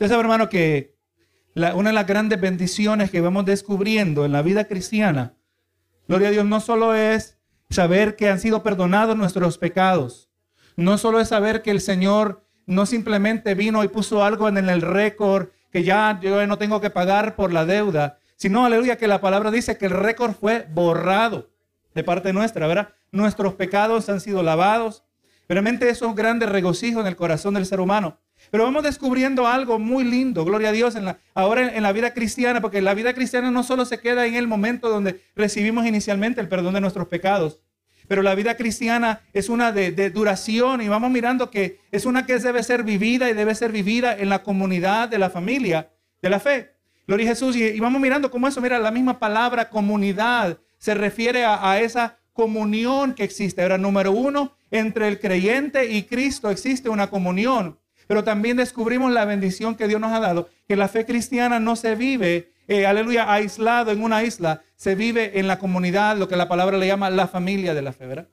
Usted sabe, hermano, que una de las grandes bendiciones que vamos descubriendo en la vida cristiana, gloria a Dios, no solo es saber que han sido perdonados nuestros pecados, no solo es saber que el Señor no simplemente vino y puso algo en el récord que ya yo no tengo que pagar por la deuda, sino, aleluya, que la palabra dice que el récord fue borrado de parte nuestra, ¿verdad? Nuestros pecados han sido lavados. Realmente eso es un regocijo en el corazón del ser humano. Pero vamos descubriendo algo muy lindo, gloria a Dios, ahora en la vida cristiana, porque la vida cristiana no solo se queda en el momento donde recibimos inicialmente el perdón de nuestros pecados, pero la vida cristiana es una de, duración y vamos mirando que es una que debe ser vivida y debe ser vivida en la comunidad de la familia de la fe. Gloria a Jesús. Y, vamos mirando cómo eso, mira, la misma palabra comunidad se refiere a esa comunión que existe. Ahora, número uno, entre el creyente y Cristo existe una comunión. Pero también descubrimos la bendición que Dios nos ha dado, que la fe cristiana no se vive, eh, aleluya, aislado en una isla, se vive en la comunidad, lo que la palabra le llama la familia de la fe, ¿verdad?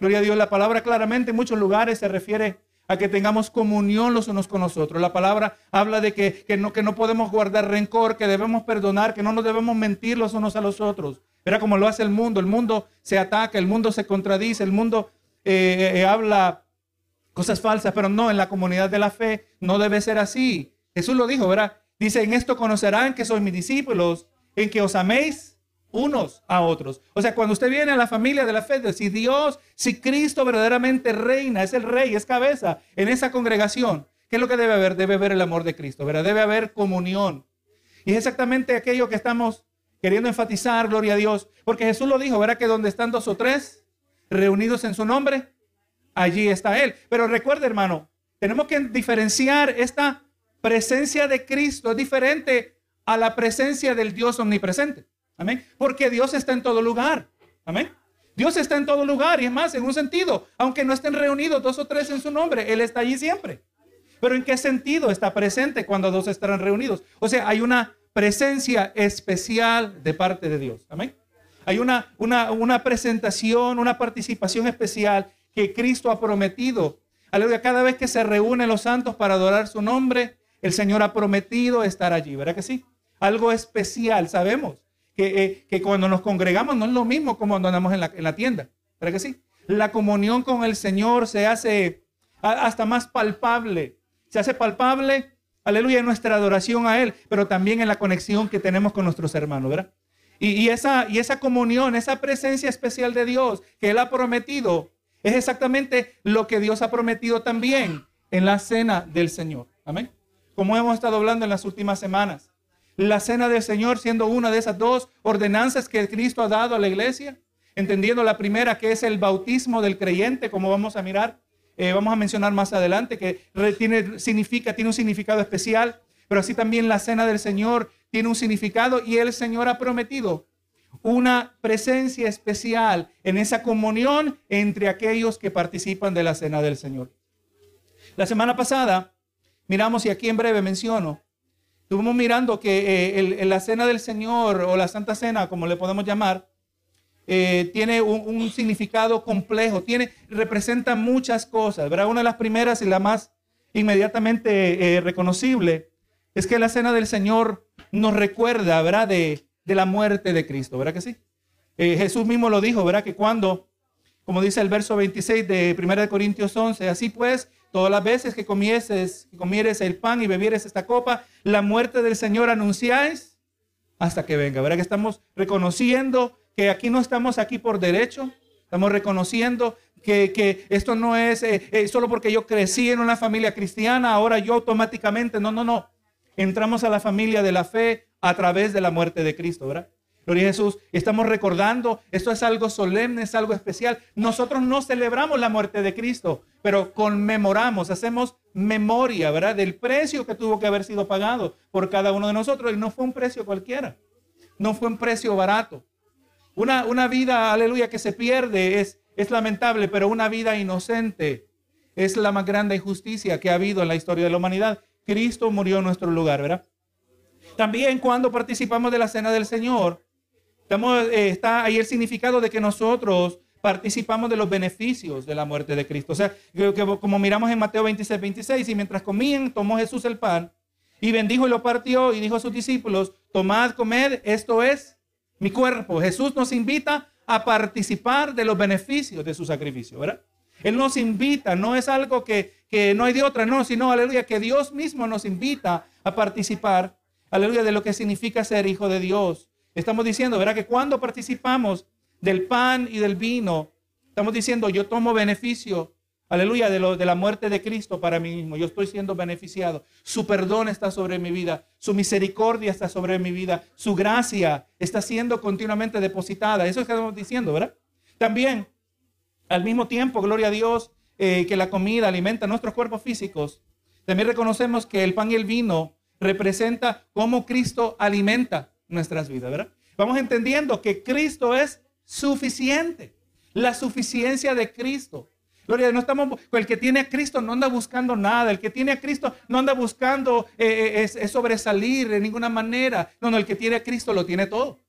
Gloria a Dios, la palabra claramente en muchos lugares se refiere a que tengamos comunión los unos con los otros. La palabra habla de que, no, que no podemos guardar rencor, que debemos perdonar, que no nos debemos mentir los unos a los otros. Era como lo hace el mundo. El mundo se ataca, el mundo se contradice, el mundo eh, eh, habla cosas falsas, pero no, en la comunidad de la fe no debe ser así. Jesús lo dijo, ¿verdad? Dice, en esto conocerán que sois mis discípulos, en que os améis unos a otros. O sea, cuando usted viene a la familia de la fe, si Dios, si Cristo verdaderamente reina, es el rey, es cabeza en esa congregación, ¿qué es lo que debe haber? Debe haber el amor de Cristo, ¿verdad? Debe haber comunión. Y es exactamente aquello que estamos queriendo enfatizar, gloria a Dios, porque Jesús lo dijo, ¿verdad? Que donde están dos o tres reunidos en su nombre, allí está Él. Pero recuerde, hermano, tenemos que diferenciar esta presencia de Cristo, diferente a la presencia del Dios omnipresente. Amén. Porque Dios está en todo lugar. Amén. Dios está en todo lugar y es más, en un sentido, aunque no estén reunidos dos o tres en su nombre, Él está allí siempre. Pero ¿en qué sentido está presente cuando dos estarán reunidos? O sea, hay una presencia especial de parte de Dios. Amén. Hay una, una, una presentación, una participación especial que Cristo ha prometido. Aleluya, cada vez que se reúnen los santos para adorar su nombre, el Señor ha prometido estar allí, ¿verdad que sí? Algo especial, sabemos que, eh, que cuando nos congregamos no es lo mismo como cuando andamos en la, en la tienda, ¿verdad que sí? La comunión con el Señor se hace hasta más palpable, se hace palpable, aleluya, en nuestra adoración a Él, pero también en la conexión que tenemos con nuestros hermanos, ¿verdad? Y, y, esa, y esa comunión, esa presencia especial de Dios que Él ha prometido, es exactamente lo que Dios ha prometido también en la cena del Señor. Amén. Como hemos estado hablando en las últimas semanas. La cena del Señor siendo una de esas dos ordenanzas que Cristo ha dado a la iglesia. Entendiendo la primera que es el bautismo del creyente, como vamos a mirar. Eh, vamos a mencionar más adelante que tiene, significa, tiene un significado especial. Pero así también la cena del Señor tiene un significado y el Señor ha prometido una presencia especial en esa comunión entre aquellos que participan de la cena del Señor. La semana pasada miramos, y aquí en breve menciono, estuvimos mirando que eh, la cena del Señor o la Santa Cena, como le podemos llamar, eh, tiene un, significado complejo, tiene, representa muchas cosas. ¿verdad? Una de las primeras y la más inmediatamente eh, reconocible es que la cena del Señor nos recuerda, ¿verdad? De, de la muerte de Cristo, ¿verdad que sí? Eh, Jesús mismo lo dijo, ¿verdad? Que cuando, como dice el verso 26 de 1 Corintios 11, así pues, todas las veces que comieses, que comieres el pan y bebieres esta copa, la muerte del Señor anunciáis hasta que venga, ¿verdad? Que estamos reconociendo que aquí no estamos aquí por derecho, estamos reconociendo que, esto no es eh, eh, solo porque yo crecí en una familia cristiana, ahora yo automáticamente, no, no, no. Entramos a la familia de la fe a través de la muerte de Cristo, ¿verdad? Gloria a Jesús. Estamos recordando, esto es algo solemne, es algo especial. Nosotros no celebramos la muerte de Cristo, pero conmemoramos, hacemos memoria, ¿verdad? Del precio que tuvo que haber sido pagado por cada uno de nosotros. Y no fue un precio cualquiera, no fue un precio barato. Una, una vida, aleluya, que se pierde es, es lamentable, pero una vida inocente es la más grande injusticia que ha habido en la historia de la humanidad. Cristo murió en nuestro lugar, ¿verdad? También cuando participamos de la cena del Señor, eh, está ahí el significado de que nosotros participamos de los beneficios de la muerte de Cristo. O sea, que, como miramos en Mateo 26, 26, y mientras comían, tomó Jesús el pan Y bendijo y lo partió y dijo a sus discípulos, tomad, comed, esto es mi cuerpo. Jesús nos invita a participar de los beneficios de su sacrificio, ¿verdad? Él nos invita, no es algo que, que no hay de otra, no, sino, aleluya, que Dios mismo nos invita a participar, aleluya, de lo que significa ser hijo de Dios. Estamos diciendo, ¿verdad? Que cuando participamos del pan y del vino, estamos diciendo, yo tomo beneficio Aleluya, de, lo, de la muerte de Cristo para mí mismo. Yo estoy siendo beneficiado. Su perdón está sobre mi vida. Su misericordia está sobre mi vida. Su gracia está siendo continuamente depositada. Eso es que estamos diciendo, ¿verdad? También, al mismo tiempo, gloria a Dios, eh, que la comida alimenta nuestros cuerpos físicos. También reconocemos que el pan y el vino representa cómo Cristo alimenta nuestras vidas, ¿verdad? Vamos entendiendo que Cristo es suficiente. La suficiencia de Cristo. Gloria, no estamos, el que tiene a Cristo no anda buscando nada, el que tiene a Cristo no anda buscando eh, eh, es, sobresalir de ninguna manera. No, no, el que tiene a Cristo lo tiene todo.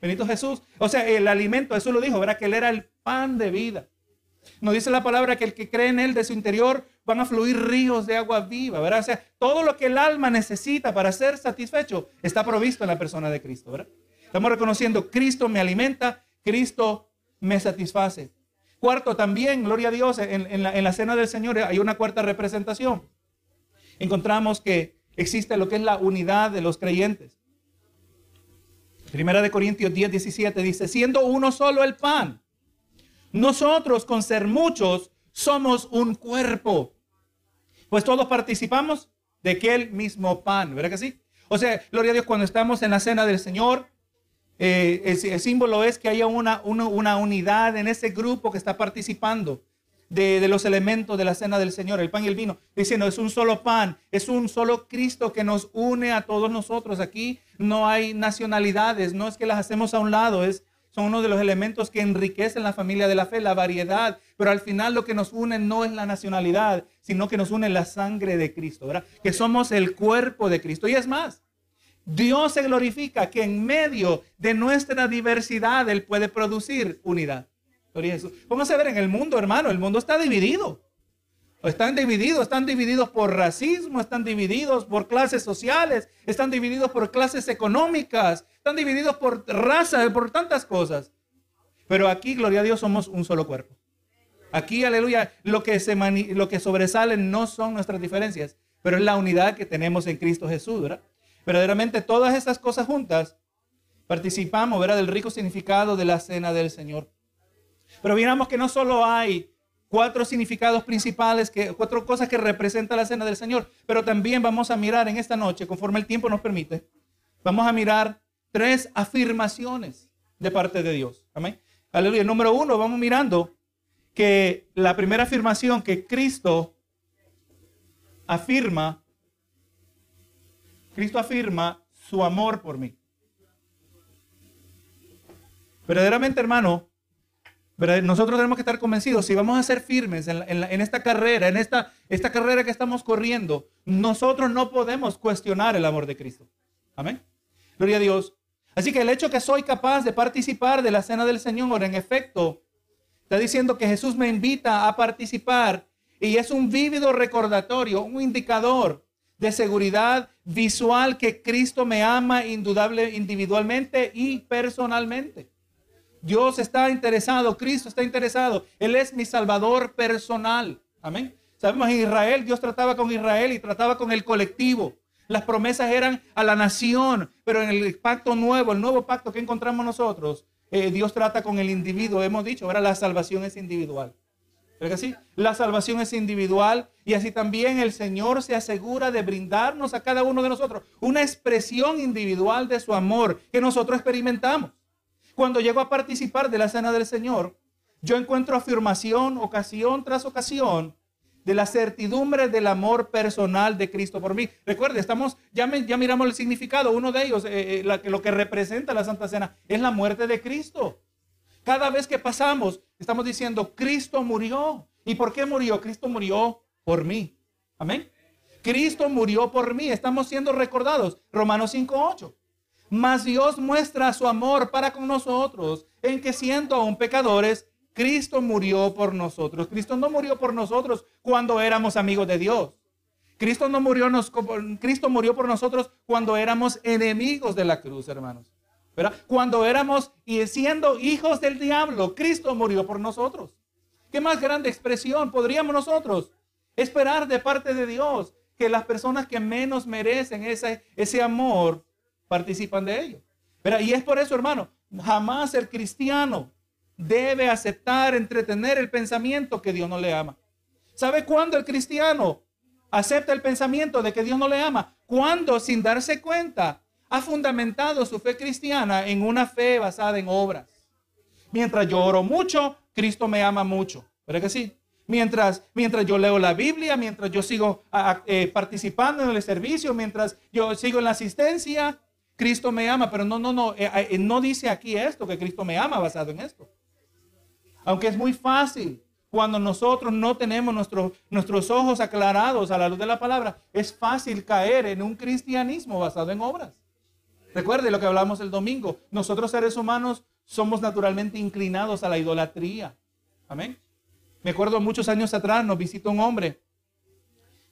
Benito Jesús. O sea, el alimento, eso lo dijo, ¿verdad? Que Él era el pan de vida. Nos dice la palabra que el que cree en Él de su interior van a fluir ríos de agua viva, ¿verdad? O sea, todo lo que el alma necesita para ser satisfecho está provisto en la persona de Cristo, ¿verdad? Estamos reconociendo, Cristo me alimenta, Cristo me satisface. Cuarto, también, gloria a Dios, en, la, cena del Señor hay una cuarta representación. Encontramos que existe lo que es la unidad de los creyentes. Primera de Corintios 10, 17 dice, siendo uno solo el pan, nosotros con ser muchos somos un cuerpo, pues todos participamos de aquel mismo pan, ¿verdad que sí? O sea, gloria a Dios, cuando estamos en la cena del Señor, eh, el, símbolo es que haya una, una, unidad en ese grupo que está participando de, de, los elementos de la cena del Señor, el pan y el vino, diciendo es un solo pan, es un solo Cristo que nos une a todos nosotros. Aquí no hay nacionalidades, no es que las hacemos a un lado, es, son uno de los elementos que enriquecen la familia de la fe, la variedad, pero al final lo que nos une no es la nacionalidad, sino que nos une la sangre de Cristo, ¿verdad? Que somos el cuerpo de Cristo. Y es más, Dios se glorifica que en medio de nuestra diversidad Él puede producir unidad. Vamos a ver en el mundo, hermano, el mundo está dividido. Están divididos, están divididos por racismo, están divididos por clases sociales, están divididos por clases económicas, están divididos por raza, por tantas cosas. Pero aquí, gloria a Dios, somos un solo cuerpo. Aquí, aleluya, lo que, se sobresale no son nuestras diferencias, pero es la unidad que tenemos en Cristo Jesús, ¿verdad? verdaderamente todas estas cosas juntas, participamos, ¿verdad? Del rico significado de la cena del Señor. Pero miramos que no solo hay cuatro significados principales, que, cuatro cosas que representa la cena del Señor, pero también vamos a mirar en esta noche, conforme el tiempo nos permite, vamos a mirar tres afirmaciones de parte de Dios. Amén. Aleluya. Número uno, vamos mirando que la primera afirmación que Cristo afirma Cristo afirma su amor por mí. Verdaderamente, hermano, nosotros tenemos que estar convencidos, si vamos a ser firmes en, esta carrera, en esta, esta carrera que estamos corriendo, nosotros no podemos cuestionar el amor de Cristo. Amén. Gloria a Dios. Así que el hecho que soy capaz de participar de la cena del Señor, en efecto, está diciendo que Jesús me invita a participar y es un vívido recordatorio, un indicador de seguridad visual que Cristo me ama indudable individualmente y personalmente. Dios está interesado, Cristo está interesado. Él es mi salvador personal. Amén. Sabemos en Israel, Dios trataba con Israel y trataba con el colectivo. Las promesas eran a la nación, pero en el pacto nuevo, el nuevo pacto que encontramos nosotros, eh, Dios trata con el individuo. Hemos dicho, ahora la salvación es individual. ¿Verdad que sí? La salvación es individual y así también el Señor se asegura de brindarnos a cada uno de nosotros una expresión individual de su amor que nosotros experimentamos. Cuando llego a participar de la cena del Señor, yo encuentro afirmación ocasión tras ocasión de la certidumbre del amor personal de Cristo por mí. Recuerde, estamos, ya, ya miramos el significado, uno de ellos, eh, eh, lo que representa la Santa Cena, es la muerte de Cristo. Cada vez que pasamos, estamos diciendo, Cristo murió. ¿Y por qué murió? Cristo murió por mí. Amén. Cristo murió por mí. Estamos siendo recordados. Romanos 5.8. Mas Dios muestra su amor para con nosotros en que siendo aún pecadores, Cristo murió por nosotros. Cristo no murió por nosotros cuando éramos amigos de Dios. Cristo no murió, nos, Cristo murió por nosotros cuando éramos enemigos de la cruz, hermanos. ¿verdad? Cuando éramos y siendo hijos del diablo, Cristo murió por nosotros. ¿Qué más grande expresión podríamos nosotros esperar de parte de Dios que las personas que menos merecen ese, ese amor participan de ello? ¿verdad? Y es por eso, hermano, jamás el cristiano debe aceptar, entretener el pensamiento que Dios no le ama. ¿Sabe cuándo el cristiano acepta el pensamiento de que Dios no le ama? Cuando sin darse cuenta ha fundamentado su fe cristiana en una fe basada en obras. Mientras yo oro mucho, Cristo me ama mucho. ¿Verdad que sí? Mientras, mientras yo leo la Biblia, mientras yo sigo eh, participando en el servicio, mientras yo sigo en la asistencia, Cristo me ama. Pero no, no, no, eh, eh, no dice aquí esto, que Cristo me ama basado en esto. Aunque es muy fácil cuando nosotros no tenemos nuestros ojos aclarados a la luz de la palabra, es fácil caer en un cristianismo basado en obras. Recuerde lo que hablamos el domingo. Nosotros seres humanos somos naturalmente inclinados a la idolatría. Amén. Me acuerdo muchos años atrás nos visitó un hombre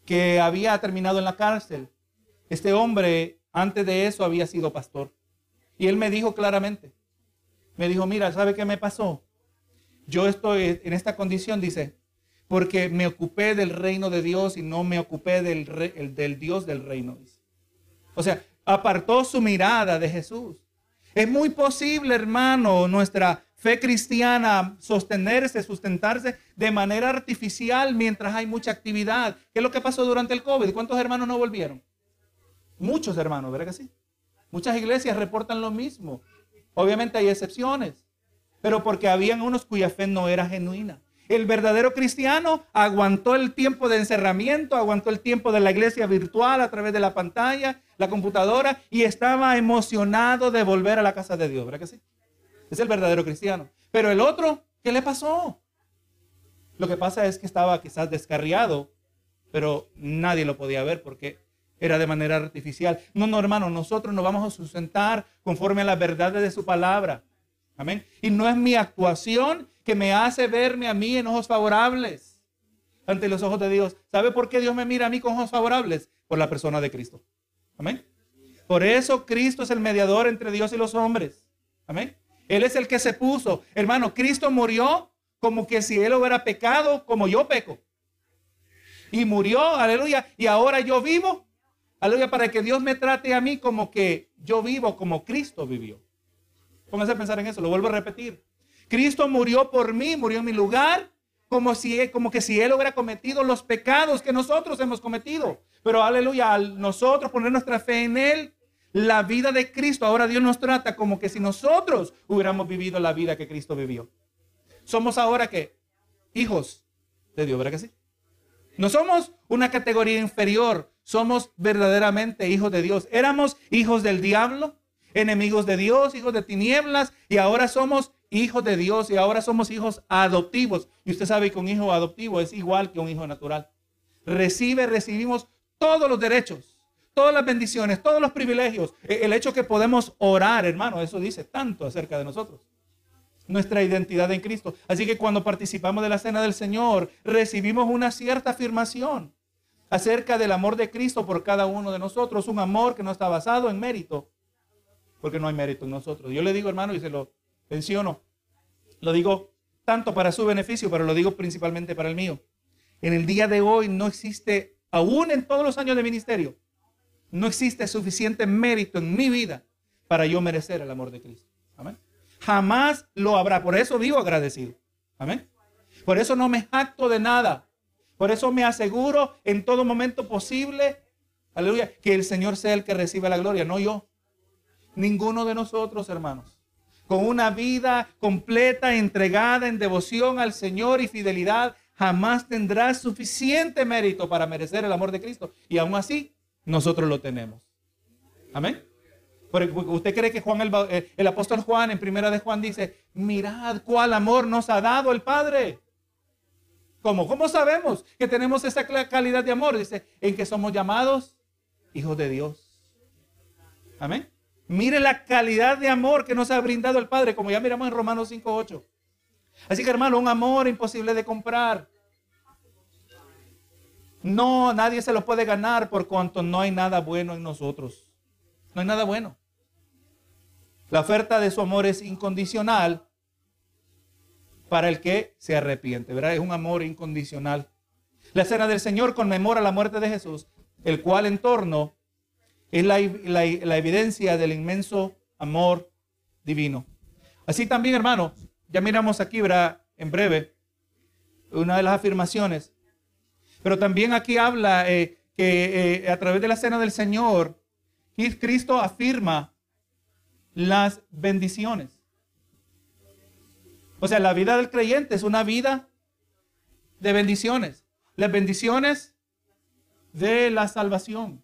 que había terminado en la cárcel. Este hombre antes de eso había sido pastor. Y él me dijo claramente, me dijo, mira, ¿sabe qué me pasó? Yo estoy en esta condición, dice, porque me ocupé del reino de Dios y no me ocupé del, del Dios del reino. O sea, apartó su mirada de Jesús. Es muy posible, hermano, nuestra fe cristiana sostenerse, sustentarse de manera artificial mientras hay mucha actividad. ¿Qué es lo que pasó durante el COVID? ¿Cuántos hermanos no volvieron? Muchos hermanos, ¿verdad que sí? Muchas iglesias reportan lo mismo. Obviamente hay excepciones, pero porque habían unos cuya fe no era genuina. El verdadero cristiano aguantó el tiempo de encerramiento, aguantó el tiempo de la iglesia virtual a través de la pantalla, la computadora y estaba emocionado de volver a la casa de Dios, ¿verdad que sí? Es el verdadero cristiano. Pero el otro, ¿qué le pasó? Lo que pasa es que estaba quizás descarriado, pero nadie lo podía ver porque era de manera artificial. No, no, hermano, nosotros nos vamos a sustentar conforme a las verdades de su palabra. Amén. Y no es mi actuación que me hace verme a mí en ojos favorables ante los ojos de Dios. ¿Sabe por qué Dios me mira a mí con ojos favorables? Por la persona de Cristo. Amén. Por eso Cristo es el mediador entre Dios y los hombres. Amén. Él es el que se puso. Hermano, Cristo murió como que si él hubiera pecado como yo peco. Y murió, aleluya. Y ahora yo vivo, aleluya, para que Dios me trate a mí como que yo vivo como Cristo vivió. Póngase a pensar en eso, lo vuelvo a repetir. Cristo murió por mí, murió en mi lugar, como, si, como que si Él hubiera cometido los pecados que nosotros hemos cometido. Pero aleluya, al nosotros poner nuestra fe en Él, la vida de Cristo, ahora Dios nos trata como que si nosotros hubiéramos vivido la vida que Cristo vivió. Somos ahora que hijos de Dios, ¿verdad que sí? No somos una categoría inferior, somos verdaderamente hijos de Dios. Éramos hijos del diablo, enemigos de Dios, hijos de tinieblas, y ahora somos hijos de Dios y ahora somos hijos adoptivos. Y usted sabe que un hijo adoptivo es igual que un hijo natural. Recibe, recibimos todos los derechos todas las bendiciones, todos los privilegios. E, el hecho que podemos orar, hermano, eso dice tanto acerca de nosotros. Nuestra identidad en Cristo. Así que cuando participamos de la cena del Señor, recibimos una cierta afirmación acerca del amor de Cristo por cada uno de nosotros. Un amor que no está basado en mérito, porque no hay mérito en nosotros. Yo le digo, hermano, y se lo menciono, lo digo tanto para su beneficio, pero lo digo principalmente para el mío. En el día de hoy no existe, aún en todos los años de ministerio, no existe suficiente mérito en mi vida para yo merecer el amor de Cristo. Amén. Jamás lo habrá. Por eso vivo agradecido. Amén. Por eso no me jacto de nada. Por eso me aseguro en todo momento posible, aleluya, que el Señor sea el que reciba la gloria, no yo. Ninguno de nosotros, hermanos. Con una vida completa, entregada en devoción al Señor y fidelidad, jamás tendrá suficiente mérito para merecer el amor de Cristo. Y aún así, nosotros lo tenemos. Amén. ¿Usted cree que Juan eh, el, apóstol Juan en primera de Juan dice, mirad cuál amor nos ha dado el Padre? ¿Cómo? ¿Cómo sabemos que tenemos esa calidad de amor? Dice, en que somos llamados hijos de Dios. Amén. Mire la calidad de amor que nos ha brindado el Padre, como ya miramos en Romanos 5.8. Así que hermano, un amor imposible de comprar. No, nadie se lo puede ganar por cuanto no hay nada bueno en nosotros. No hay nada bueno. La oferta de su amor es incondicional para el que se arrepiente, ¿verdad? Es un amor incondicional. La cena del Señor conmemora la muerte de Jesús, el cual en torno es la, evidencia del inmenso amor divino. Así también, hermano, ya miramos aquí, ¿verdad? En breve, una de las afirmaciones. Pero también aquí habla eh, que eh, a través de la cena del Señor, Cristo afirma las bendiciones. O sea, la vida del creyente es una vida de bendiciones. Las bendiciones de la salvación.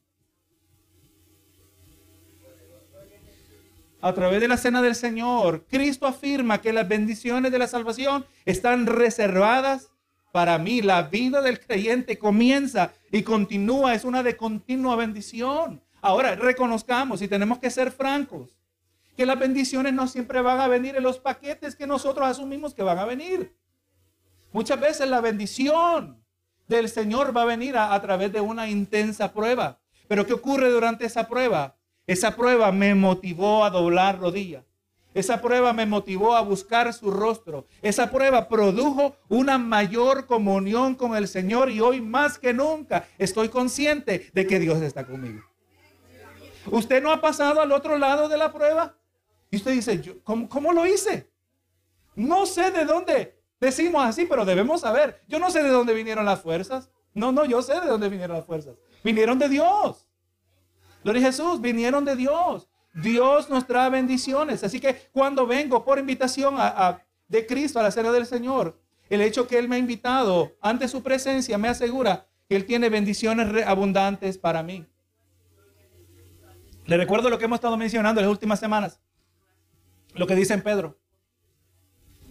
A través de la cena del Señor, Cristo afirma que las bendiciones de la salvación están reservadas para mí. La vida del creyente comienza y continúa, es una de continua bendición. Ahora, reconozcamos y tenemos que ser francos que las bendiciones no siempre van a venir en los paquetes que nosotros asumimos que van a venir. Muchas veces la bendición del Señor va a venir a, través de una intensa prueba. Pero ¿qué ocurre durante esa prueba? Esa prueba me motivó a doblar rodillas. Esa prueba me motivó a buscar su rostro. Esa prueba produjo una mayor comunión con el Señor y hoy más que nunca estoy consciente de que Dios está conmigo. ¿Usted no ha pasado al otro lado de la prueba? Y usted dice, ¿cómo, lo hice? No sé de dónde decimos así, pero debemos saber. Yo no sé de dónde vinieron las fuerzas. No, no, yo sé de dónde vinieron las fuerzas. Vinieron de Dios. Gloria a Jesús, vinieron de Dios. Dios nos trae bendiciones. Así que cuando vengo por invitación de Cristo a la cena del Señor, el hecho que Él me ha invitado ante su presencia me asegura que Él tiene bendiciones abundantes para mí. Le recuerdo lo que hemos estado mencionando en las últimas semanas lo que dice en Pedro.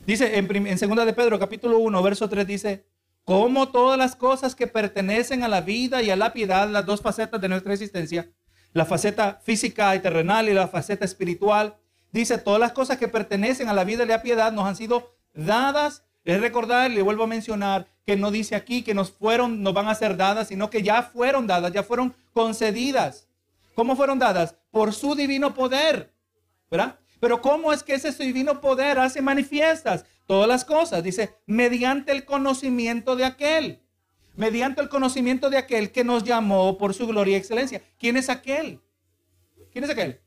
Dice en, en segunda de Pedro, capítulo 1, verso 3, dice, como todas las cosas que pertenecen a la vida y a la piedad, las dos facetas de nuestra existencia, la faceta física y terrenal y la faceta espiritual, dice, todas las cosas que pertenecen a la vida y la piedad nos han sido dadas. Es recordar, le vuelvo a mencionar, que no dice aquí que nos fueron, nos van a ser dadas, sino que ya fueron dadas, ya fueron concedidas. ¿Cómo fueron dadas? Por su divino poder. ¿Verdad? Pero ¿cómo es que ese divino poder hace manifiestas todas las cosas? Dice, mediante el conocimiento de aquel. Mediante el conocimiento de aquel que nos llamó por su gloria y excelencia. ¿Quién es aquel? ¿Quién es aquel?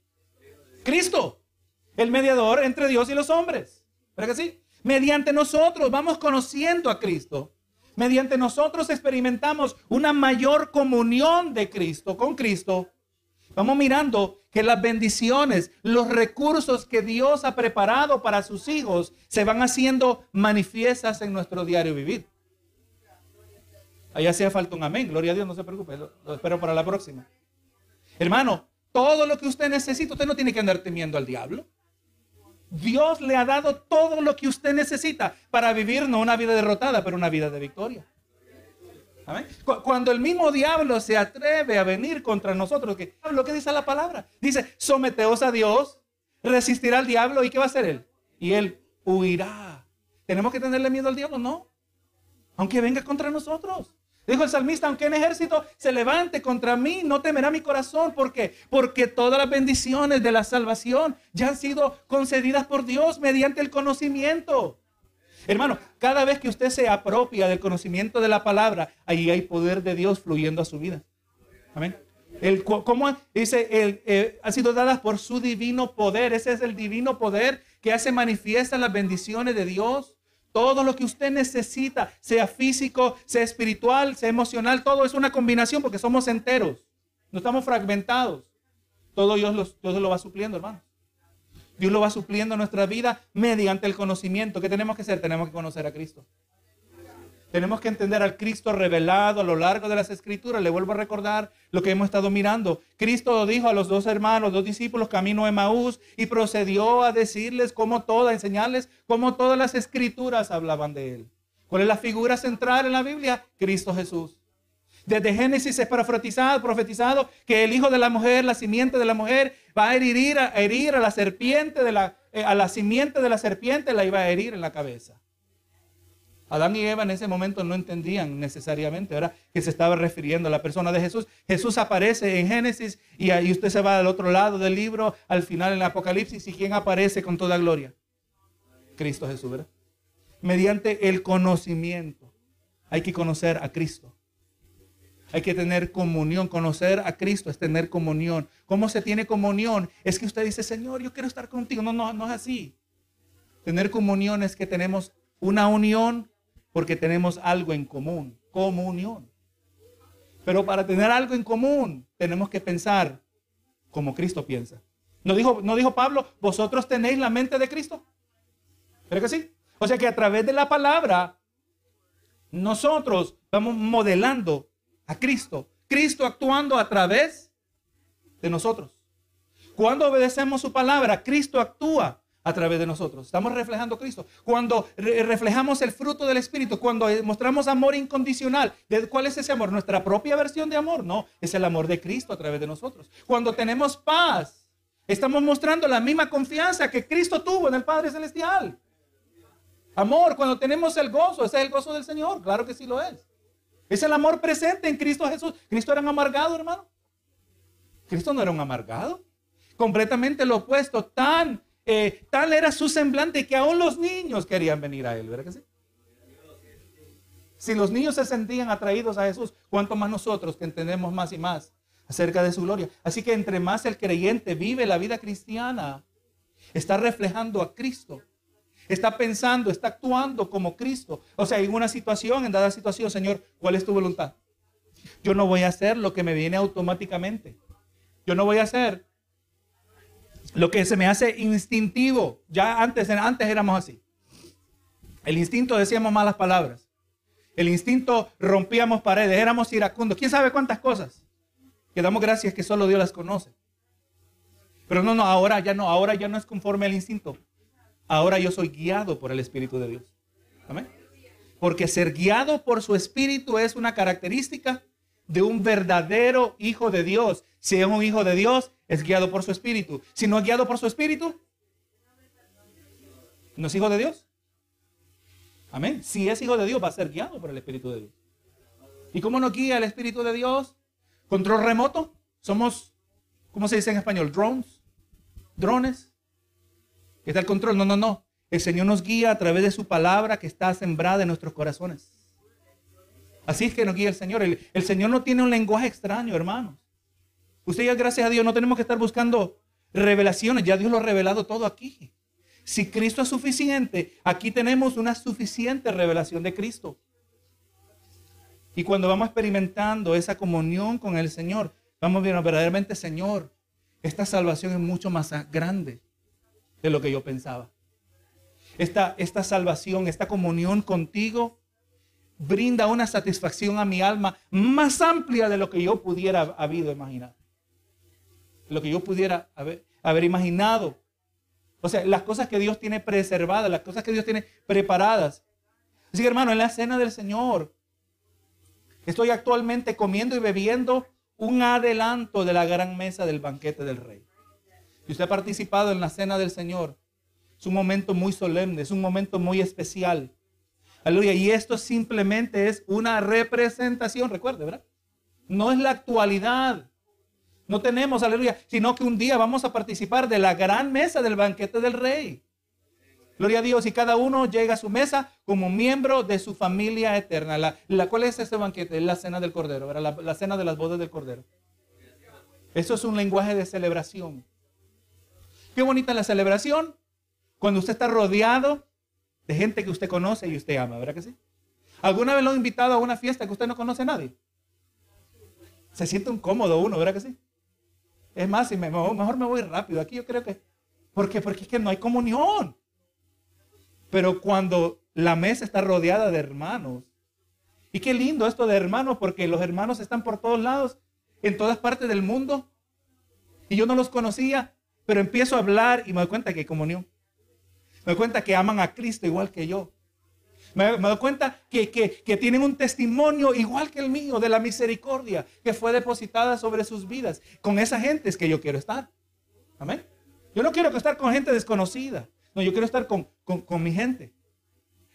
Cristo, el mediador entre Dios y los hombres. ¿Verdad que sí? Mediante nosotros vamos conociendo a Cristo. Mediante nosotros experimentamos una mayor comunión de Cristo, con Cristo. Vamos mirando que las bendiciones, los recursos que Dios ha preparado para sus hijos se van haciendo manifiestas en nuestro diario vivir. Allá hacía falta un amén. Gloria a Dios, no se preocupe. Lo, lo, espero para la próxima. Hermano, todo lo que usted necesita, usted no tiene que andar temiendo al diablo. Dios le ha dado todo lo que usted necesita para vivir no una vida derrotada, pero una vida de victoria. Cuando el mismo diablo se atreve a venir contra nosotros, que, lo que dice la palabra, dice, someteos a Dios, resistirá al diablo y ¿qué va a hacer él? Y él huirá. ¿Tenemos que tenerle miedo al diablo? No. Aunque venga contra nosotros. Dijo el salmista, aunque en ejército se levante contra mí, no temerá mi corazón. ¿Por qué? Porque todas las bendiciones de la salvación ya han sido concedidas por Dios mediante el conocimiento. Hermano, cada vez que usted se apropia del conocimiento de la palabra, ahí hay poder de Dios fluyendo a su vida. Amén. El, ¿Cómo dice? El, eh, ha sido dadas por su divino poder. Ese es el divino poder que hace manifiesta las bendiciones de Dios. Todo lo que usted necesita, sea físico, sea espiritual, sea emocional, todo es una combinación porque somos enteros. No estamos fragmentados. Todo Dios, Dios lo va supliendo, hermano. Dios lo va supliendo en nuestra vida mediante el conocimiento. ¿Qué tenemos que hacer? Tenemos que conocer a Cristo. Tenemos que entender al Cristo revelado a lo largo de las escrituras. Le vuelvo a recordar lo que hemos estado mirando. Cristo dijo a los dos hermanos, dos discípulos, camino de Maús, y procedió a decirles cómo todas, a enseñarles cómo todas las escrituras hablaban de él. ¿Cuál es la figura central en la Biblia? Cristo Jesús. Desde Génesis es profetizado, profetizado que el hijo de la mujer, la simiente de la mujer, va a herir a, la serpiente de la, eh, a la simiente de la serpiente, la iba a herir en la cabeza. Adán y Eva en ese momento no entendían necesariamente, ¿verdad? Que se estaba refiriendo a la persona de Jesús. Jesús aparece en Génesis y ahí usted se va al otro lado del libro, al final en el Apocalipsis, ¿y quién aparece con toda gloria? Cristo Jesús, ¿verdad? Mediante el conocimiento. Hay que conocer a Cristo. Hay que tener comunión. Conocer a Cristo es tener comunión. ¿Cómo se tiene comunión? Es que usted dice, Señor, yo quiero estar contigo. No, no, no es así. Tener comunión es que tenemos una unión porque tenemos algo en común. Comunión. Pero para tener algo en común tenemos que pensar como Cristo piensa. ¿No dijo, no dijo Pablo, vosotros tenéis la mente de Cristo? ¿Pero que sí? O sea que a través de la palabra nosotros vamos modelando a Cristo. Cristo actuando a través de nosotros. Cuando obedecemos su palabra, Cristo actúa a través de nosotros. Estamos reflejando a Cristo. Cuando reflejamos el fruto del Espíritu, cuando mostramos amor incondicional, ¿cuál es ese amor? ¿Nuestra propia versión de amor? No, es el amor de Cristo a través de nosotros. Cuando tenemos paz, estamos mostrando la misma confianza que Cristo tuvo en el Padre Celestial. Amor, cuando tenemos el gozo, ese es el gozo del Señor, claro que sí lo es. Es el amor presente en Cristo Jesús. ¿Cristo era un amargado, hermano? Cristo no era un amargado. Completamente lo opuesto. Tan, eh, tal era su semblante que aún los niños querían venir a él. ¿Verdad que sí? Si los niños se sentían atraídos a Jesús, ¿cuánto más nosotros que entendemos más y más acerca de su gloria? Así que entre más el creyente vive la vida cristiana, está reflejando a Cristo Está pensando, está actuando como Cristo. O sea, en una situación, en dada situación, Señor, ¿cuál es tu voluntad? Yo no voy a hacer lo que me viene automáticamente. Yo no voy a hacer lo que se me hace instintivo. Ya antes, antes éramos así. El instinto decíamos malas palabras. El instinto rompíamos paredes, éramos iracundos. ¿Quién sabe cuántas cosas? Que damos gracias que solo Dios las conoce. Pero no, no, ahora ya no, ahora ya no es conforme al instinto. Ahora yo soy guiado por el Espíritu de Dios. Amén. Porque ser guiado por su Espíritu es una característica de un verdadero hijo de Dios. Si es un hijo de Dios, es guiado por su Espíritu. Si no es guiado por su Espíritu, no es hijo de Dios. Amén. Si es hijo de Dios, va a ser guiado por el Espíritu de Dios. ¿Y cómo nos guía el Espíritu de Dios? Control remoto. Somos, ¿cómo se dice en español? Drones. Drones está el control. No, no, no. El Señor nos guía a través de su palabra que está sembrada en nuestros corazones. Así es que nos guía el Señor. El, Señor no tiene un lenguaje extraño, hermanos. Usted ya, gracias a Dios, no tenemos que estar buscando revelaciones. Ya Dios lo ha revelado todo aquí. Si Cristo es suficiente, aquí tenemos una suficiente revelación de Cristo. Y cuando vamos experimentando esa comunión con el Señor, vamos viendo verdaderamente, Señor, esta salvación es mucho más grande de lo que yo pensaba. Esta, esta salvación, esta comunión contigo, brinda una satisfacción a mi alma más amplia de lo que yo pudiera haber imaginado. Lo que yo pudiera haber, haber imaginado. O sea, las cosas que Dios tiene preservadas, las cosas que Dios tiene preparadas. Así que hermano, en la cena del Señor, estoy actualmente comiendo y bebiendo un adelanto de la gran mesa del banquete del rey. Si usted ha participado en la cena del Señor, es un momento muy solemne, es un momento muy especial. Aleluya. Y esto simplemente es una representación, recuerde, ¿verdad? No es la actualidad. No tenemos, aleluya, sino que un día vamos a participar de la gran mesa del banquete del rey. Gloria a Dios. Y cada uno llega a su mesa como miembro de su familia eterna. La, ¿Cuál es ese banquete? Es la cena del Cordero, ¿verdad? La, la cena de las bodas del Cordero. Eso es un lenguaje de celebración. Qué bonita la celebración cuando usted está rodeado de gente que usted conoce y usted ama, ¿verdad que sí? ¿Alguna vez lo ha invitado a una fiesta que usted no conoce a nadie? Se siente incómodo uno, ¿verdad que sí? Es más, si me, mejor me voy rápido. Aquí yo creo que... ¿Por qué? Porque es que no hay comunión. Pero cuando la mesa está rodeada de hermanos, y qué lindo esto de hermanos, porque los hermanos están por todos lados, en todas partes del mundo, y yo no los conocía, pero empiezo a hablar y me doy cuenta que hay comunión. Me doy cuenta que aman a Cristo igual que yo. Me, doy cuenta que, que, tienen un testimonio igual que el mío de la misericordia que fue depositada sobre sus vidas. Con esa gente es que yo quiero estar. Amén. Yo no quiero estar con gente desconocida. No, yo quiero estar con, con, con mi gente.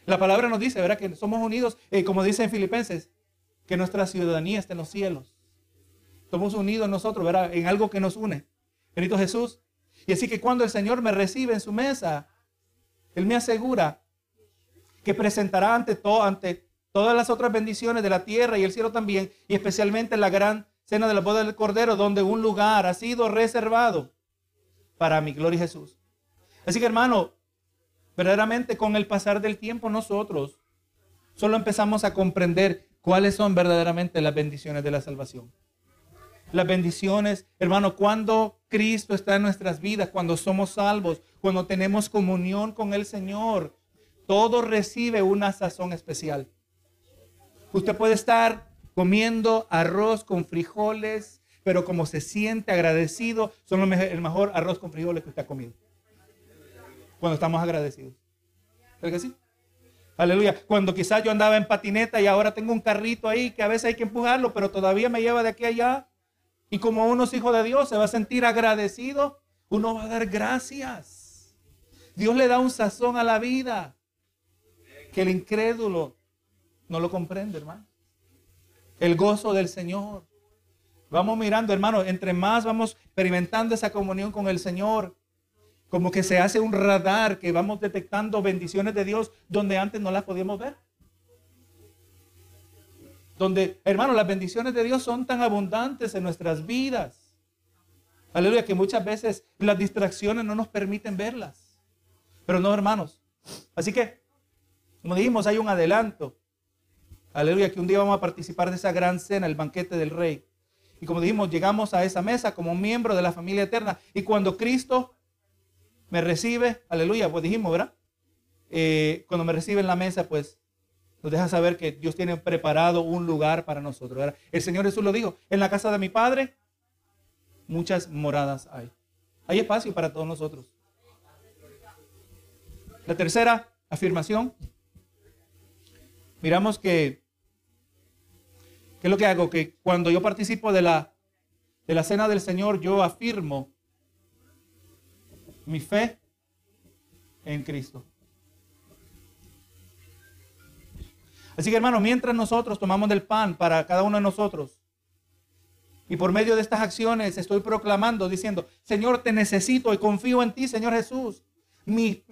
La palabra nos dice, ¿verdad? Que somos unidos, eh, como dice en Filipenses, que nuestra ciudadanía está en los cielos. Somos unidos nosotros, ¿verdad? En algo que nos une. Benito Jesús. Y así que cuando el Señor me recibe en su mesa, Él me asegura que presentará ante, todas las otras bendiciones de la tierra y el cielo también, y especialmente la gran cena de la boda del Cordero, donde un lugar ha sido reservado para mi gloria Jesús. Así que hermano, verdaderamente con el pasar del tiempo nosotros solo empezamos a comprender cuáles son verdaderamente las bendiciones de la salvación. Las bendiciones, hermano, cuando Cristo está en nuestras vidas, cuando somos salvos, cuando tenemos comunión con el Señor, todo recibe una sazón especial. Usted puede estar comiendo arroz con frijoles, pero como se siente agradecido, son el mejor arroz con frijoles que usted ha comido. Cuando estamos agradecidos. ¿Verdad que sí? Aleluya. Cuando quizás yo andaba en patineta y ahora tengo un carrito ahí que a veces hay que empujarlo, pero todavía me lleva de aquí a allá. Y como uno es hijo de Dios, se va a sentir agradecido, uno va a dar gracias. Dios le da un sazón a la vida que el incrédulo no lo comprende, hermano. El gozo del Señor. Vamos mirando, hermano, entre más vamos experimentando esa comunión con el Señor, como que se hace un radar que vamos detectando bendiciones de Dios donde antes no las podíamos ver. Donde, hermano, las bendiciones de Dios son tan abundantes en nuestras vidas. Aleluya, que muchas veces las distracciones no nos permiten verlas. Pero no, hermanos. Así que, como dijimos, hay un adelanto. Aleluya, que un día vamos a participar de esa gran cena, el banquete del rey. Y como dijimos, llegamos a esa mesa como miembro de la familia eterna. Y cuando Cristo me recibe, aleluya, pues dijimos, ¿verdad? Eh, cuando me recibe en la mesa, pues nos deja saber que Dios tiene preparado un lugar para nosotros. El Señor Jesús lo dijo, en la casa de mi Padre muchas moradas hay. Hay espacio para todos nosotros. La tercera afirmación miramos que, ¿qué es lo que hago? Que cuando yo participo de la, de la cena del Señor, yo afirmo mi fe en Cristo. Así que hermano, mientras nosotros tomamos del pan para cada uno de nosotros, y por medio de estas acciones estoy proclamando, diciendo, Señor, te necesito y confío en ti, Señor Jesús, mi,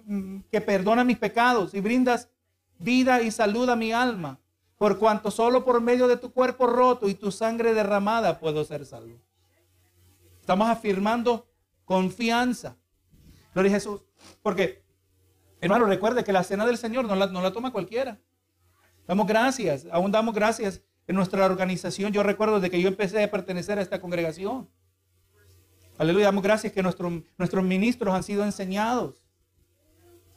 que perdona mis pecados y brindas vida y salud a mi alma, por cuanto solo por medio de tu cuerpo roto y tu sangre derramada puedo ser salvo. Estamos afirmando confianza. Gloria a Jesús. Porque, hermano, recuerde que la cena del Señor no la, no la toma cualquiera. Damos gracias, aún damos gracias en nuestra organización. Yo recuerdo de que yo empecé a pertenecer a esta congregación. Aleluya, damos gracias que nuestros ministros han sido enseñados.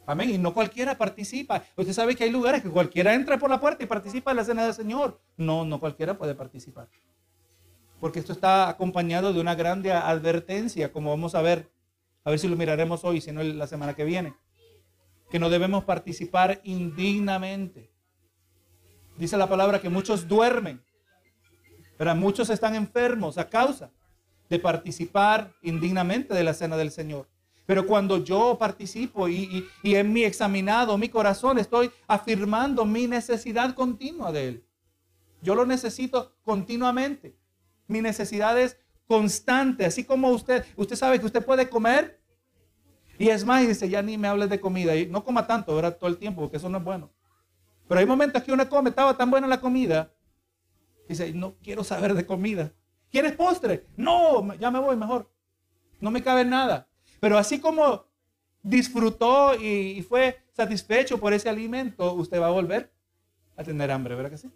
Amén. Y no cualquiera participa. Usted sabe que hay lugares que cualquiera entra por la puerta y participa en la cena del Señor. No, no cualquiera puede participar. Porque esto está acompañado de una grande advertencia, como vamos a ver. A ver si lo miraremos hoy, si no la semana que viene. Que no debemos participar indignamente. Dice la palabra que muchos duermen. Pero muchos están enfermos a causa de participar indignamente de la cena del Señor. Pero cuando yo participo y, en mi examinado, mi corazón, estoy afirmando mi necesidad continua de Él. Yo lo necesito continuamente. Mi necesidad es constante, así como usted. Usted sabe que usted puede comer. Y es más, y dice, ya ni me hables de comida. Y no coma tanto, ¿verdad? Todo el tiempo, porque eso no es bueno. Pero hay momentos que uno come, estaba tan buena la comida. Dice, no quiero saber de comida. ¿Quieres postre? No, ya me voy mejor. No me cabe nada. Pero así como disfrutó y, fue satisfecho por ese alimento, usted va a volver a tener hambre, ¿verdad que sí?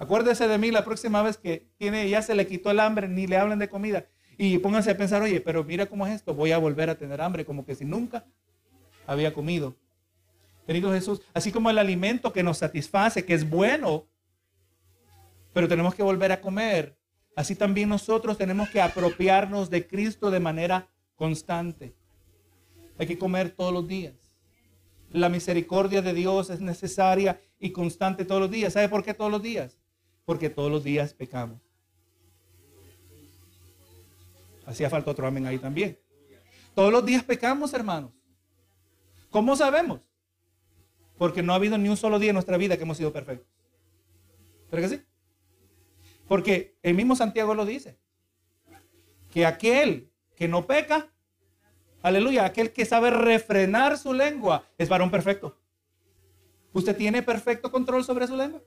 Acuérdese de mí la próxima vez que tiene, ya se le quitó el hambre, ni le hablen de comida. Y pónganse a pensar, oye, pero mira cómo es esto, voy a volver a tener hambre, como que si nunca había comido. Querido Jesús, así como el alimento que nos satisface, que es bueno, pero tenemos que volver a comer, así también nosotros tenemos que apropiarnos de Cristo de manera constante. Hay que comer todos los días. La misericordia de Dios es necesaria y constante todos los días. ¿Sabe por qué todos los días? Porque todos los días pecamos. Hacía falta otro amén ahí también. Todos los días pecamos, hermanos. ¿Cómo sabemos? Porque no ha habido ni un solo día en nuestra vida que hemos sido perfectos. ¿Pero que sí? Porque el mismo Santiago lo dice. Que aquel que no peca, aleluya, aquel que sabe refrenar su lengua es varón perfecto. ¿Usted tiene perfecto control sobre su lengua?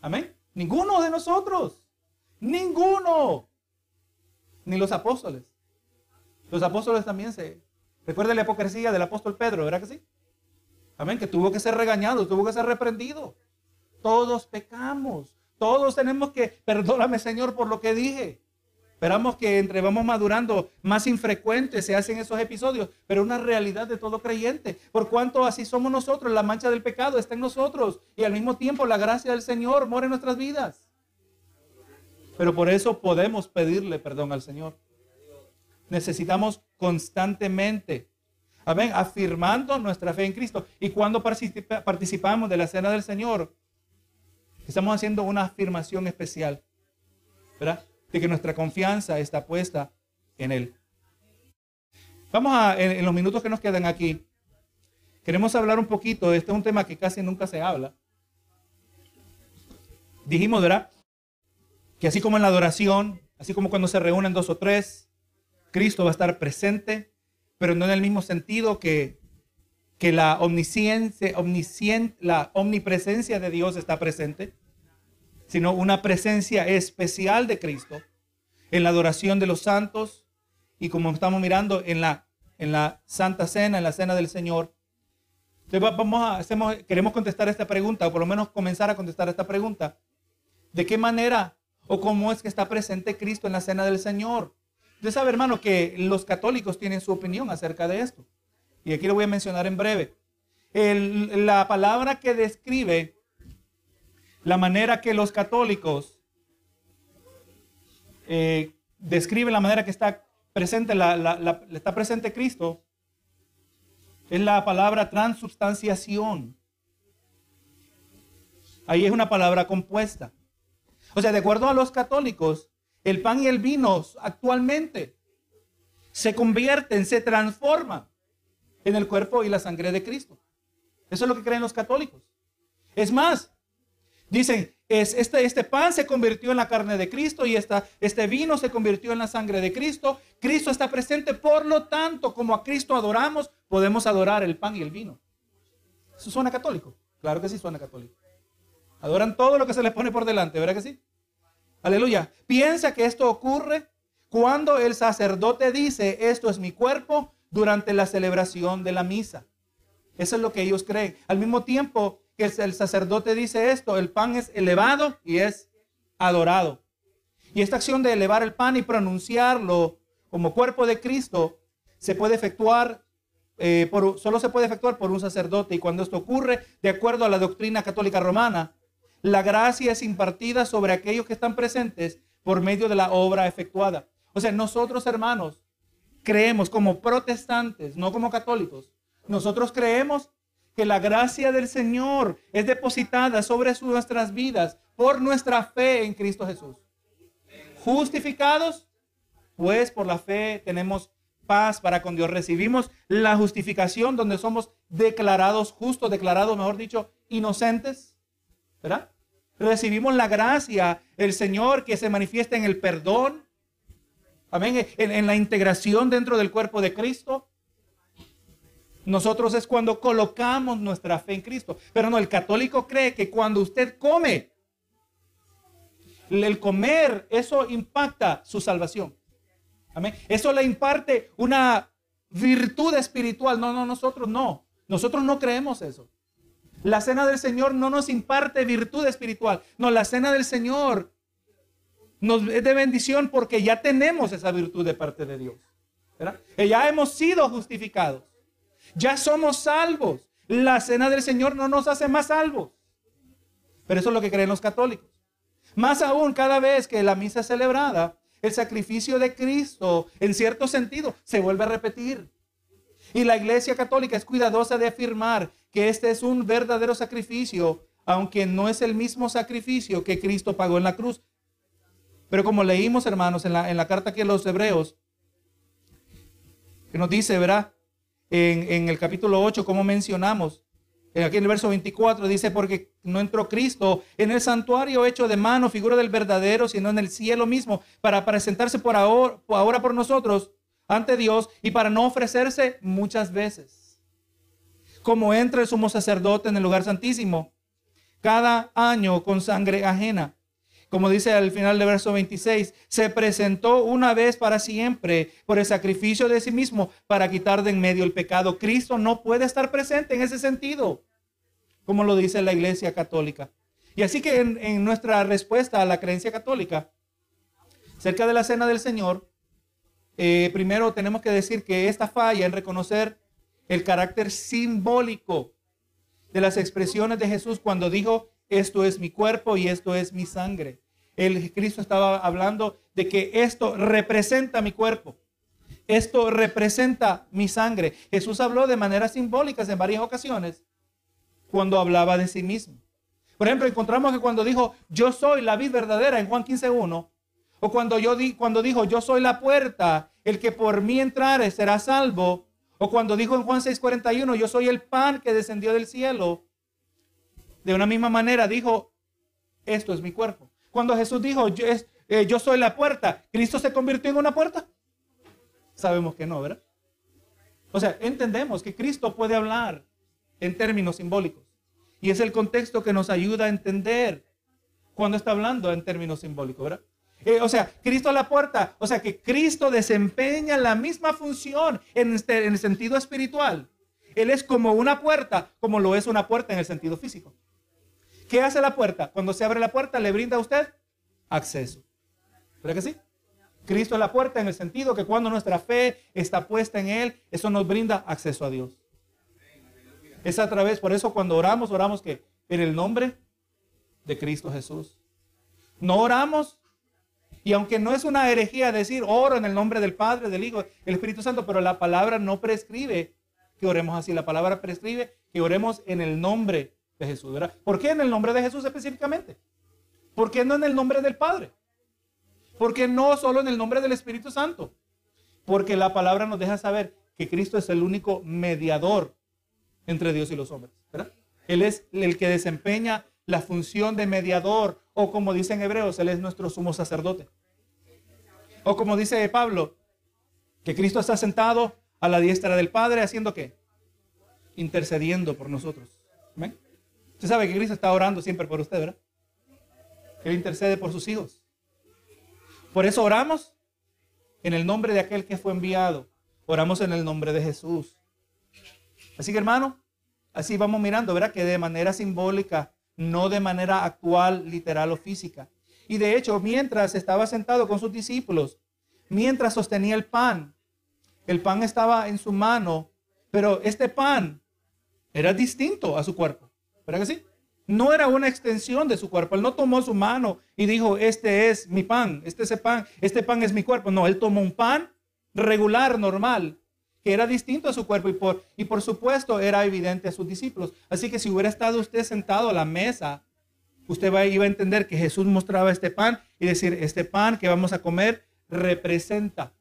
Amén. Ninguno de nosotros. Ninguno. Ni los apóstoles. Los apóstoles también se... Recuerda la hipocresía del apóstol Pedro, ¿verdad que sí? Amén, que tuvo que ser regañado, tuvo que ser reprendido. Todos pecamos. Todos tenemos que, perdóname Señor por lo que dije. Esperamos que entre vamos madurando, más infrecuentes se hacen esos episodios, pero una realidad de todo creyente. Por cuanto así somos nosotros, la mancha del pecado está en nosotros y al mismo tiempo la gracia del Señor mora en nuestras vidas. Pero por eso podemos pedirle perdón al Señor. Necesitamos constantemente, amén, afirmando nuestra fe en Cristo. Y cuando participamos de la cena del Señor, estamos haciendo una afirmación especial, ¿verdad? de que nuestra confianza está puesta en Él. Vamos a, en, los minutos que nos quedan aquí, queremos hablar un poquito, este es un tema que casi nunca se habla. Dijimos, ¿verdad? Que así como en la adoración, así como cuando se reúnen dos o tres, Cristo va a estar presente, pero no en el mismo sentido que, que la omnisciencia, omniscien, la omnipresencia de Dios está presente sino una presencia especial de Cristo en la adoración de los santos y como estamos mirando en la, en la Santa Cena, en la Cena del Señor. Entonces vamos a, hacemos, queremos contestar esta pregunta, o por lo menos comenzar a contestar esta pregunta. ¿De qué manera o cómo es que está presente Cristo en la Cena del Señor? Usted sabe, hermano, que los católicos tienen su opinión acerca de esto. Y aquí lo voy a mencionar en breve. la palabra que describe la manera que los católicos eh, describen la manera que está presente, está presente Cristo, es la palabra transubstanciación. Ahí es una palabra compuesta. O sea, de acuerdo a los católicos, el pan y el vino actualmente se convierten, se transforman en el cuerpo y la sangre de Cristo. Eso es lo que creen los católicos. Es más, Dicen, es, este, este pan se convirtió en la carne de Cristo y esta, este vino se convirtió en la sangre de Cristo. Cristo está presente, por lo tanto, como a Cristo adoramos, podemos adorar el pan y el vino. ¿Eso suena católico? Claro que sí suena católico. Adoran todo lo que se les pone por delante, ¿verdad que sí? Aleluya. Piensa que esto ocurre cuando el sacerdote dice, esto es mi cuerpo, durante la celebración de la misa. Eso es lo que ellos creen. Al mismo tiempo, que el sacerdote dice esto, el pan es elevado y es adorado. Y esta acción de elevar el pan y pronunciarlo como cuerpo de Cristo se puede efectuar, eh, por, solo se puede efectuar por un sacerdote. Y cuando esto ocurre, de acuerdo a la doctrina católica romana, la gracia es impartida sobre aquellos que están presentes por medio de la obra efectuada. O sea, nosotros hermanos creemos como protestantes, no como católicos, nosotros creemos que la gracia del Señor es depositada sobre nuestras vidas por nuestra fe en Cristo Jesús. Justificados, pues por la fe tenemos paz para con Dios. Recibimos la justificación donde somos declarados justos, declarados, mejor dicho, inocentes. ¿Verdad? Recibimos la gracia, el Señor que se manifiesta en el perdón. Amén. En, la integración dentro del cuerpo de Cristo. Nosotros es cuando colocamos nuestra fe en Cristo. Pero no, el católico cree que cuando usted come, el comer, eso impacta su salvación. Amén. Eso le imparte una virtud espiritual. No, no, nosotros no. Nosotros no creemos eso. La cena del Señor no nos imparte virtud espiritual. No, la cena del Señor nos es de bendición porque ya tenemos esa virtud de parte de Dios. ¿verdad? ya hemos sido justificados. Ya somos salvos. La cena del Señor no nos hace más salvos. Pero eso es lo que creen los católicos. Más aún, cada vez que la misa es celebrada, el sacrificio de Cristo, en cierto sentido, se vuelve a repetir. Y la iglesia católica es cuidadosa de afirmar que este es un verdadero sacrificio, aunque no es el mismo sacrificio que Cristo pagó en la cruz. Pero como leímos, hermanos, en la, en la carta que los hebreos, que nos dice, ¿verdad? en, el capítulo 8, como mencionamos, Eh, aquí en el verso 24 dice, porque no entró Cristo en el santuario hecho de mano, figura del verdadero, sino en el cielo mismo, para presentarse por ahora por nosotros ante Dios y para no ofrecerse muchas veces. Como entra el sumo sacerdote en el lugar santísimo, cada año con sangre ajena. Como dice al final del verso 26, se presentó una vez para siempre por el sacrificio de sí mismo para quitar de en medio el pecado. Cristo no puede estar presente en ese sentido, como lo dice la Iglesia Católica. Y así que en, nuestra respuesta a la creencia católica, cerca de la cena del Señor, eh, primero tenemos que decir que esta falla en reconocer el carácter simbólico de las expresiones de Jesús cuando dijo, esto es mi cuerpo y esto es mi sangre. El Cristo estaba hablando de que esto representa mi cuerpo. Esto representa mi sangre. Jesús habló de maneras simbólicas en varias ocasiones cuando hablaba de sí mismo. Por ejemplo, encontramos que cuando dijo, yo soy la vid verdadera en Juan 15.1, o cuando, yo di, cuando dijo, yo soy la puerta, el que por mí entrare será salvo, o cuando dijo en Juan 6:41, yo soy el pan que descendió del cielo. De una misma manera dijo, esto es mi cuerpo. Cuando Jesús dijo, yo, eh, yo soy la puerta, ¿Cristo se convirtió en una puerta? Sabemos que no, ¿verdad? O sea, entendemos que Cristo puede hablar en términos simbólicos. Y es el contexto que nos ayuda a entender cuando está hablando en términos simbólicos, ¿verdad? Eh, o sea, Cristo a la puerta. O sea, que Cristo desempeña la misma función en, este, en el sentido espiritual. Él es como una puerta, como lo es una puerta en el sentido físico. ¿Qué hace la puerta? Cuando se abre la puerta, le brinda a usted acceso. ¿Verdad que sí? Cristo es la puerta en el sentido que cuando nuestra fe está puesta en Él, eso nos brinda acceso a Dios. Es a través, por eso cuando oramos, oramos que en el nombre de Cristo Jesús. No oramos y aunque no es una herejía decir oro en el nombre del Padre, del Hijo, del Espíritu Santo, pero la palabra no prescribe que oremos así. La palabra prescribe que oremos en el nombre de Jesús. ¿verdad? ¿Por qué en el nombre de Jesús específicamente? ¿Por qué no en el nombre del Padre? ¿Por qué no solo en el nombre del Espíritu Santo? Porque la palabra nos deja saber que Cristo es el único mediador entre Dios y los hombres. Él es el que desempeña la función de mediador, o como dicen hebreos, Él es nuestro sumo sacerdote. O como dice Pablo, que Cristo está sentado a la diestra del Padre, haciendo qué? Intercediendo por nosotros. Usted sabe que Cristo está orando siempre por usted, ¿verdad? Él intercede por sus hijos. Por eso oramos en el nombre de aquel que fue enviado. Oramos en el nombre de Jesús. Así que hermano, así vamos mirando, ¿verdad? Que de manera simbólica no de manera actual, literal o física. Y de hecho, mientras estaba sentado con sus discípulos, mientras sostenía el pan, el pan estaba en su mano, pero este pan era distinto a su cuerpo. ¿Verdad que sí? No era una extensión de su cuerpo. Él no tomó su mano y dijo, este es mi pan, este es el pan, este pan es mi cuerpo. No, él tomó un pan regular, normal, que era distinto a su cuerpo y por, y por supuesto era evidente a sus discípulos. Así que si hubiera estado usted sentado a la mesa, usted iba a entender que Jesús mostraba este pan y decir, este pan que vamos a comer representa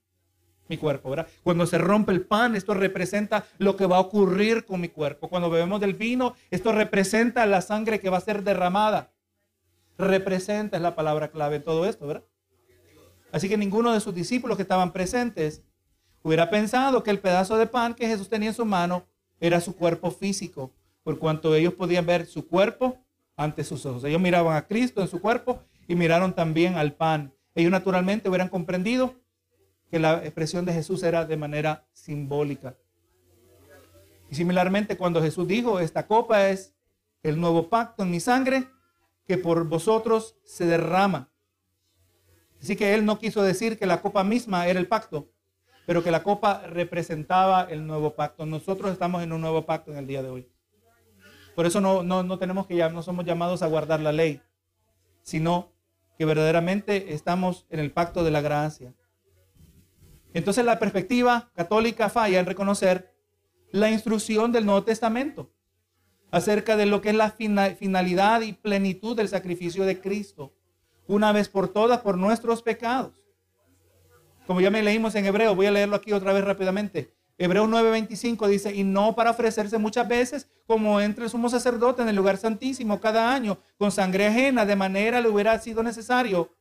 mi cuerpo, ¿verdad? Cuando se rompe el pan, esto representa lo que va a ocurrir con mi cuerpo. Cuando bebemos del vino, esto representa la sangre que va a ser derramada. Representa es la palabra clave en todo esto, ¿verdad? Así que ninguno de sus discípulos que estaban presentes hubiera pensado que el pedazo de pan que Jesús tenía en su mano era su cuerpo físico, por cuanto ellos podían ver su cuerpo ante sus ojos. Ellos miraban a Cristo en su cuerpo y miraron también al pan. Ellos naturalmente hubieran comprendido que la expresión de Jesús era de manera simbólica. Y similarmente cuando Jesús dijo, esta copa es el nuevo pacto en mi sangre que por vosotros se derrama. Así que él no quiso decir que la copa misma era el pacto, pero que la copa representaba el nuevo pacto. Nosotros estamos en un nuevo pacto en el día de hoy. Por eso no, no, tenemos que no somos llamados a guardar la ley, sino que verdaderamente estamos en el pacto de la gracia. Entonces la perspectiva católica falla en reconocer la instrucción del Nuevo Testamento acerca de lo que es la finalidad y plenitud del sacrificio de Cristo, una vez por todas por nuestros pecados. Como ya me leímos en hebreo, voy a leerlo aquí otra vez rápidamente. Hebreo 9:25 dice, y no para ofrecerse muchas veces como entre el sumo sacerdote en el lugar santísimo cada año con sangre ajena, de manera le hubiera sido necesario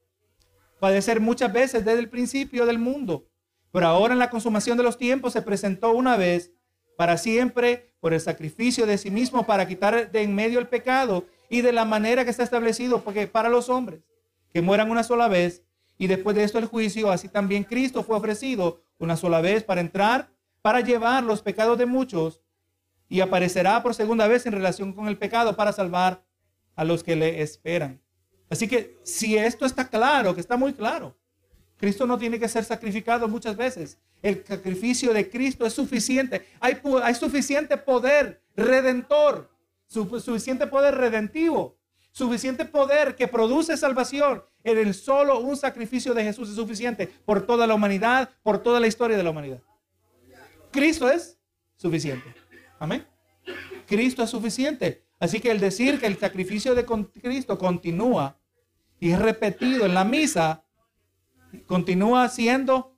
padecer muchas veces desde el principio del mundo. Pero ahora en la consumación de los tiempos se presentó una vez para siempre por el sacrificio de sí mismo para quitar de en medio el pecado y de la manera que está establecido porque para los hombres que mueran una sola vez y después de esto el juicio, así también Cristo fue ofrecido una sola vez para entrar para llevar los pecados de muchos y aparecerá por segunda vez en relación con el pecado para salvar a los que le esperan. Así que si esto está claro, que está muy claro, Cristo no tiene que ser sacrificado muchas veces. El sacrificio de Cristo es suficiente. Hay, suficiente poder redentor, suficiente poder redentivo, suficiente poder que produce salvación. En el solo un sacrificio de Jesús es suficiente por toda la humanidad, por toda la historia de la humanidad. Cristo es suficiente. Amén. Cristo es suficiente. Así que el decir que el sacrificio de Cristo continúa y es repetido en la misa, continúa siendo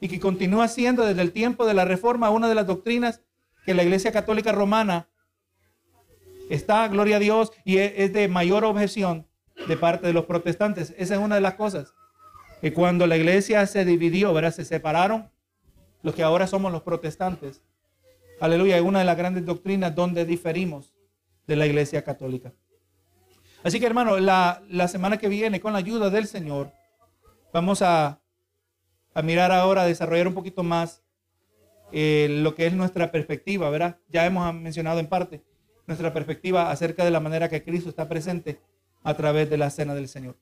y que continúa siendo desde el tiempo de la reforma una de las doctrinas que la Iglesia Católica Romana está, gloria a Dios, y es de mayor objeción de parte de los protestantes. Esa es una de las cosas. Que cuando la iglesia se dividió, ¿verdad? Se separaron los que ahora somos los protestantes. Aleluya, es una de las grandes doctrinas donde diferimos de la iglesia católica. Así que hermano, la, semana que viene, con la ayuda del Señor, vamos a, mirar ahora, a desarrollar un poquito más eh, lo que es nuestra perspectiva, ¿verdad? Ya hemos mencionado en parte nuestra perspectiva acerca de la manera que Cristo está presente a través de la cena del Señor.